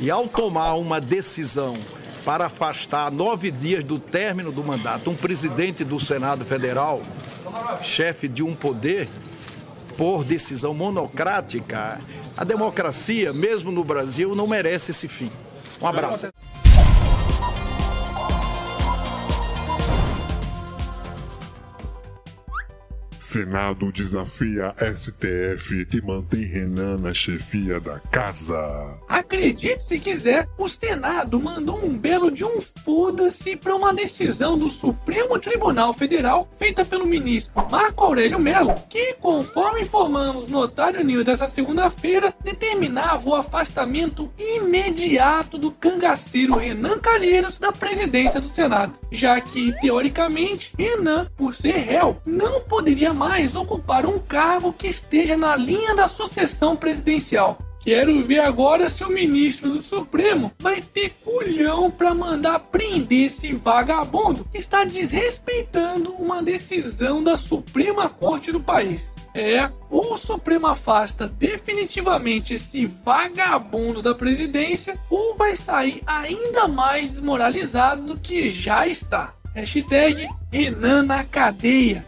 E ao tomar uma decisão para afastar nove dias do término do mandato um presidente do Senado Federal, chefe de um poder, por decisão monocrática, a democracia, mesmo no Brasil, não merece esse fim. Um abraço. Senado desafia STF e mantém Renan na chefia da casa. Acredite se quiser, o Senado mandou um belo de um foda-se para uma decisão do Supremo Tribunal Federal feita pelo ministro Marco Aurélio Mello, que, conforme informamos no Otário News dessa segunda-feira, determinava o afastamento imediato do cangaceiro Renan Calheiros da presidência do Senado, já que, teoricamente, Renan, por ser réu, não poderia mais ocupar um cargo que esteja na linha da sucessão presidencial. Quero ver agora se o ministro do Supremo vai ter culhão para mandar prender esse vagabundo que está desrespeitando uma decisão da Suprema Corte do país. É, ou o Supremo afasta definitivamente esse vagabundo da presidência, ou vai sair ainda mais desmoralizado do que já está. Hashtag Renan na cadeia.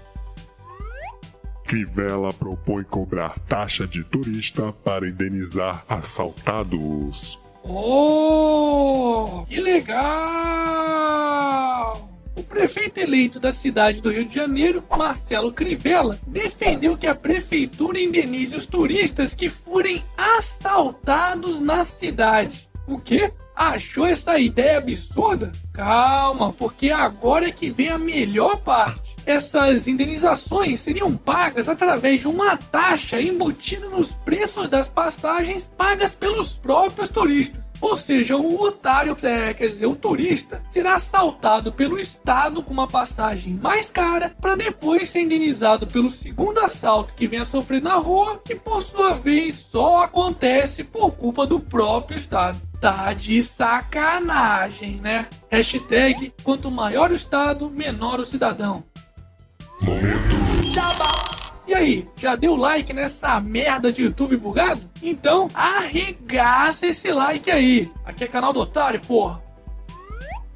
Crivella propõe cobrar taxa de turista para indenizar assaltados. Oh, que legal! O prefeito eleito da cidade do Rio de Janeiro, Marcelo Crivella, defendeu que a prefeitura indenize os turistas que forem assaltados na cidade. O quê? Achou essa ideia absurda? Calma, porque agora é que vem a melhor parte. Essas indenizações seriam pagas através de uma taxa embutida nos preços das passagens pagas pelos próprios turistas. Ou seja, o otário, é, quer dizer, o turista, será assaltado pelo Estado com uma passagem mais cara para depois ser indenizado pelo segundo assalto que vem a sofrer na rua, que por sua vez só acontece por culpa do próprio Estado. Tá de sacanagem, né? Hashtag quanto maior o Estado, menor o cidadão. Momento. E aí, já deu like nessa merda de YouTube bugado? Então arregaça esse like aí. Aqui é canal do Otário, porra.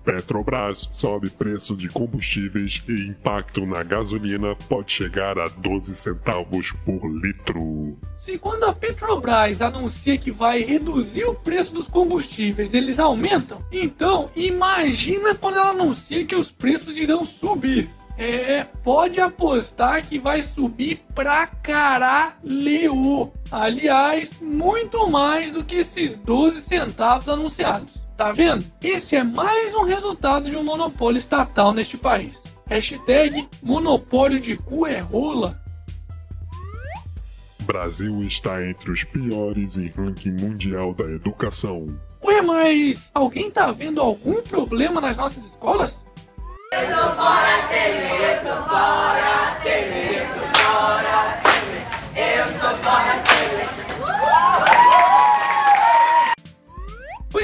Petrobras sobe preço de combustíveis e impacto na gasolina pode chegar a 12 centavos por litro. Se quando a Petrobras anuncia que vai reduzir o preço dos combustíveis, eles aumentam, então imagina quando ela anuncia que os preços irão subir. É, pode apostar que vai subir pra caralho. Aliás, muito mais do que esses 12 centavos anunciados. Tá vendo? Esse é mais um resultado de um monopólio estatal neste país. Hashtag monopólio de cu é rola. Brasil está entre os piores em ranking mundial da educação. Ué, mas alguém tá vendo algum problema nas nossas escolas? Eu sou fora, TV, eu sou fora, TV, eu sou fora, TV, eu sou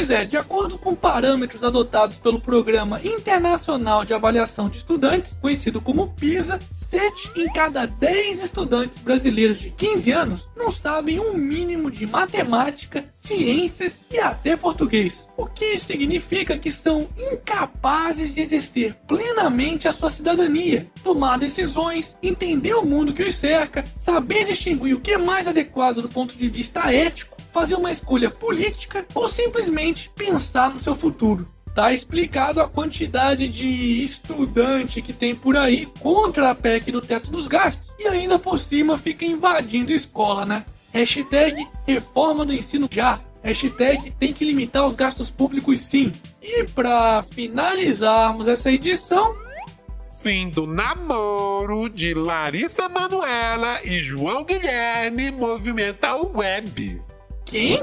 Pois é, de acordo com parâmetros adotados pelo Programa Internacional de Avaliação de Estudantes, conhecido como PISA, 7 em cada 10 estudantes brasileiros de 15 anos não sabem um mínimo de matemática, ciências e até português. O que significa que são incapazes de exercer plenamente a sua cidadania, tomar decisões, entender o mundo que os cerca, saber distinguir o que é mais adequado do ponto de vista ético fazer uma escolha política ou simplesmente pensar no seu futuro. Tá explicado a quantidade de estudante que tem por aí contra a PEC do teto dos gastos e ainda por cima fica invadindo escola, né? Hashtag reforma do ensino já. Hashtag tem que limitar os gastos públicos sim. E para finalizarmos essa edição, Fim do namoro de Larissa Manuela e João Guilherme movimenta o web. Quem?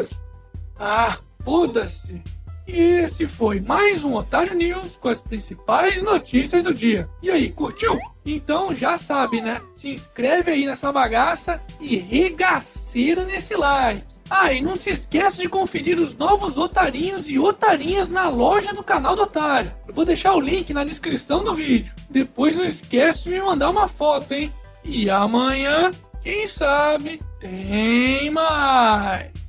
Ah, foda-se! E esse foi mais um Otário News com as principais notícias do dia. E aí, curtiu? Então já sabe, né? Se inscreve aí nessa bagaça e regaceira nesse like. Ah, e não se esqueça de conferir os novos otarinhos e otarinhas na loja do canal do Otário. Eu vou deixar o link na descrição do vídeo. Depois não esquece de me mandar uma foto, hein? E amanhã, quem sabe, tem mais.